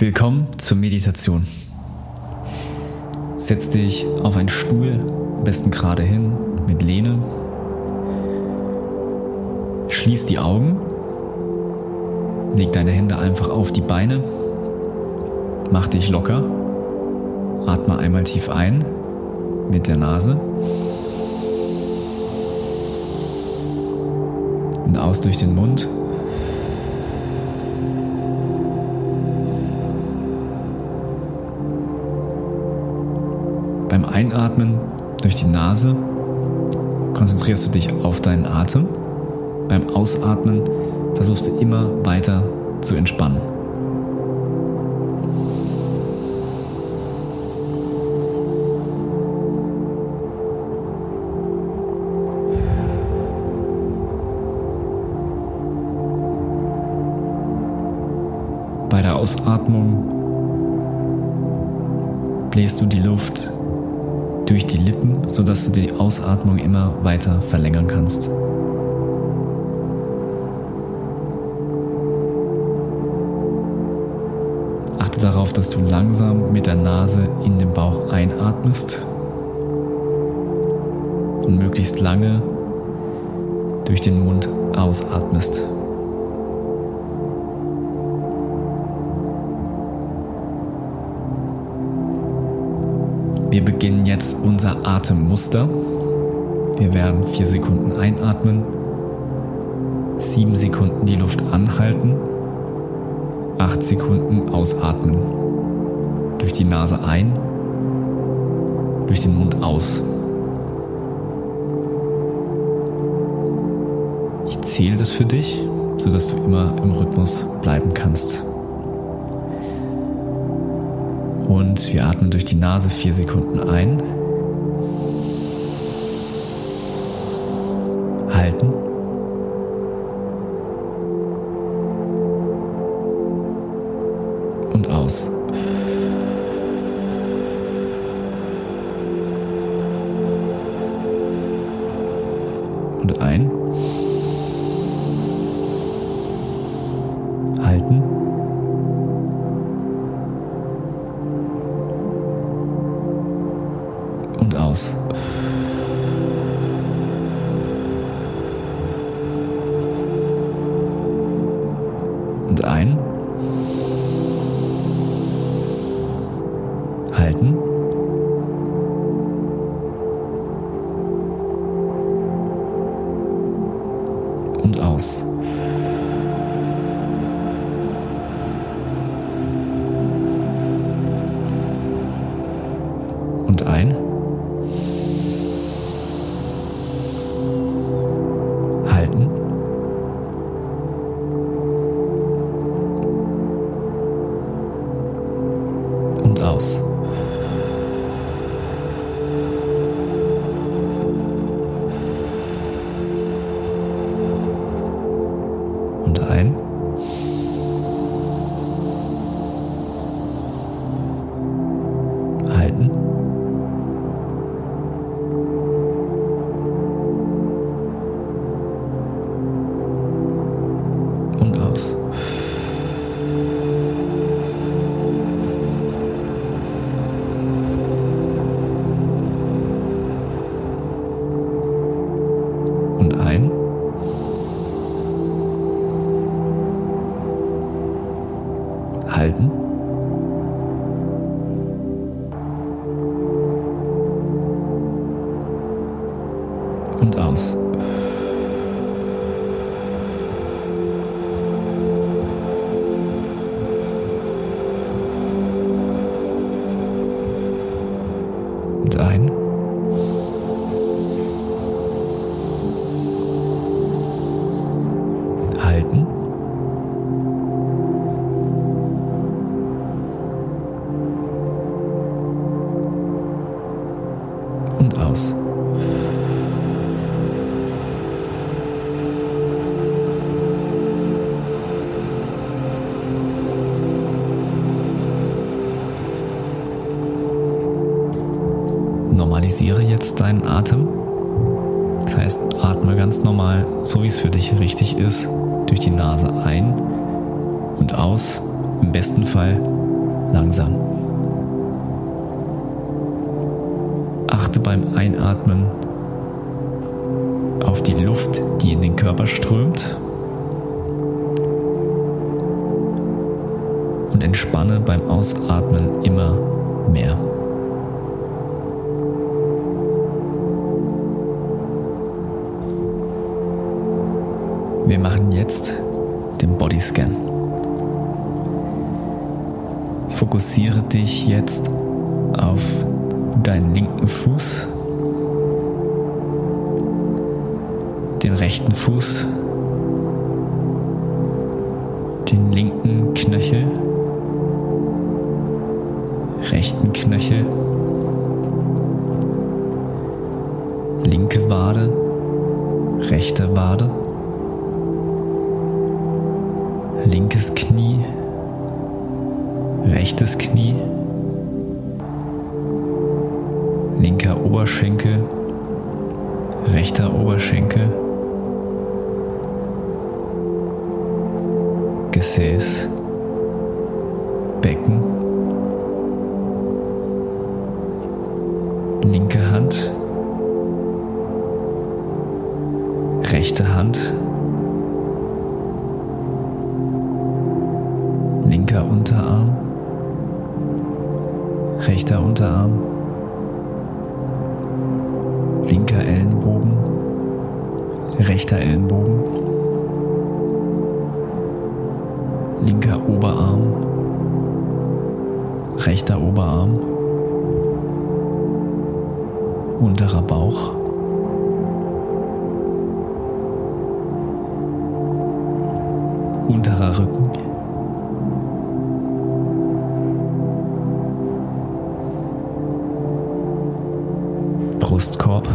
Willkommen zur Meditation. Setz dich auf einen Stuhl, am besten gerade hin, mit Lehne. Schließ die Augen. Leg deine Hände einfach auf die Beine. Mach dich locker. Atme einmal tief ein mit der Nase. Und aus durch den Mund. Beim Einatmen durch die Nase konzentrierst du dich auf deinen Atem. Beim Ausatmen versuchst du immer weiter zu entspannen. Bei der Ausatmung bläst du die Luft durch die Lippen, sodass du die Ausatmung immer weiter verlängern kannst. Achte darauf, dass du langsam mit der Nase in den Bauch einatmest und möglichst lange durch den Mund ausatmest. Wir beginnen jetzt unser Atemmuster. Wir werden vier Sekunden einatmen, sieben Sekunden die Luft anhalten, acht Sekunden ausatmen. Durch die Nase ein, durch den Mund aus. Ich zähle das für dich, sodass du immer im Rhythmus bleiben kannst. Und wir atmen durch die Nase vier Sekunden ein. Halten. Und aus. Normalisiere jetzt deinen Atem. Das heißt, atme ganz normal, so wie es für dich richtig ist, durch die Nase ein und aus. Im besten Fall langsam. Achte beim Einatmen auf die Luft, die in den Körper strömt und entspanne beim Ausatmen immer mehr. Wir machen jetzt den Bodyscan. Fokussiere dich jetzt auf deinen linken Fuß, den rechten Fuß, den linken Knöchel, rechten Knöchel, linke Wade, rechte Wade. Linkes Knie, rechtes Knie, linker Oberschenkel, rechter Oberschenkel, Gesäß, Becken, linker Unterarm, rechter Unterarm, linker Ellenbogen, rechter Ellenbogen, linker Oberarm, rechter Oberarm, unterer Bauch. Unterer Rücken. Brustkorb.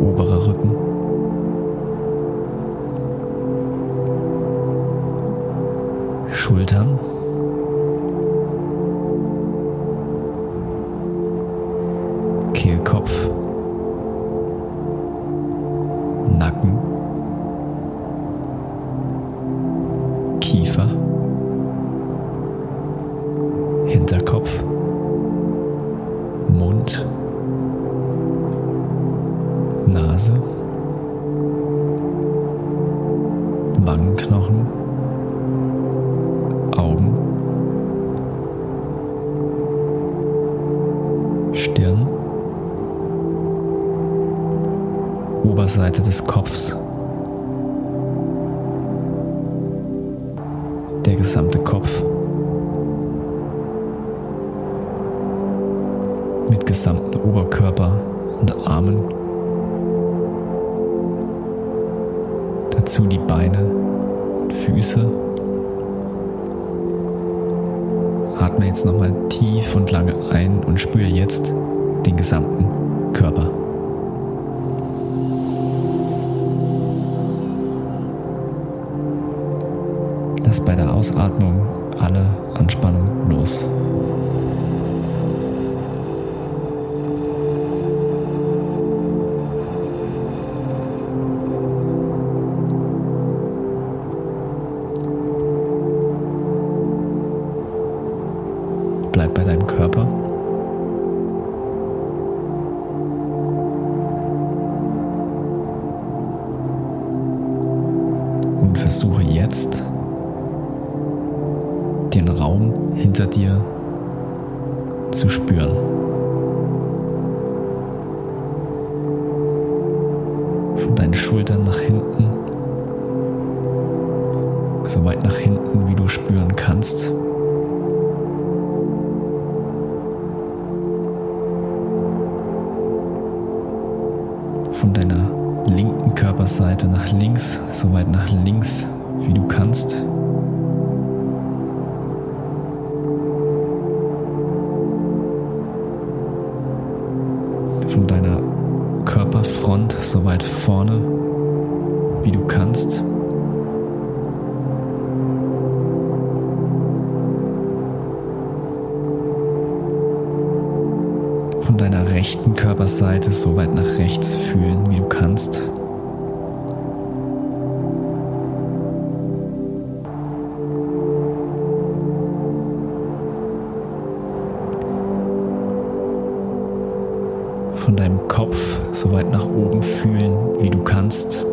Oberer Rücken. Schultern. Kehlkopf. Nacken. Kiefer. Oberseite des Kopfs, der gesamte Kopf. mit gesamten Oberkörper und Armen. Dazu die Beine und Füße. Atme jetzt nochmal tief und lange ein und spüre jetzt den gesamten Körper. Lass bei der Ausatmung alle Anspannung los. Bleib bei deinem Körper. Und versuche jetzt den Raum hinter dir zu spüren. Von deinen Schultern nach hinten, so weit nach hinten, wie du spüren kannst. von deiner linken Körperseite nach links, so weit nach links, wie du kannst. Front so weit vorne, wie du kannst. Von deiner rechten Körperseite so weit nach rechts fühlen, wie du kannst. von deinem so weit nach oben fühlen, wie du kannst.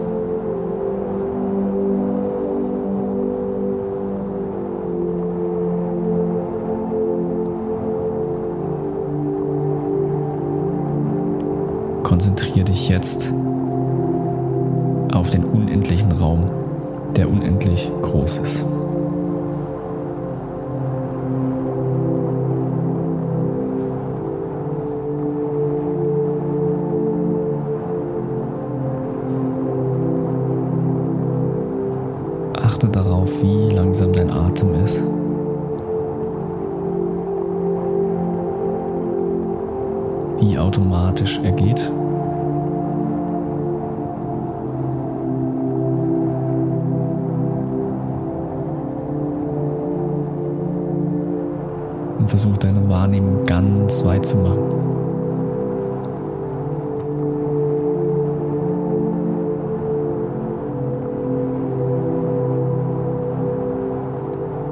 Konzentriere dich jetzt auf den unendlichen Raum, der unendlich groß ist. Und versuch deine Wahrnehmung ganz weit zu machen.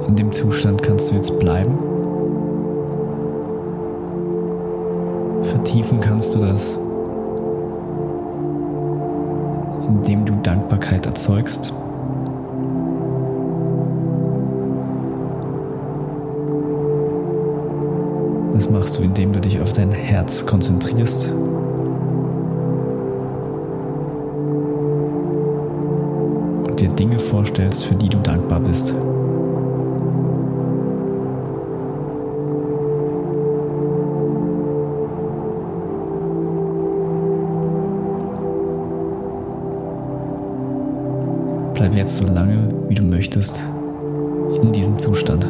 In dem Zustand kannst du jetzt bleiben. Vertiefen kannst du das, indem du Dankbarkeit erzeugst. Das machst du, indem du dich auf dein Herz konzentrierst. Und dir Dinge vorstellst, für die du dankbar bist. Bleib jetzt so lange, wie du möchtest, in diesem Zustand.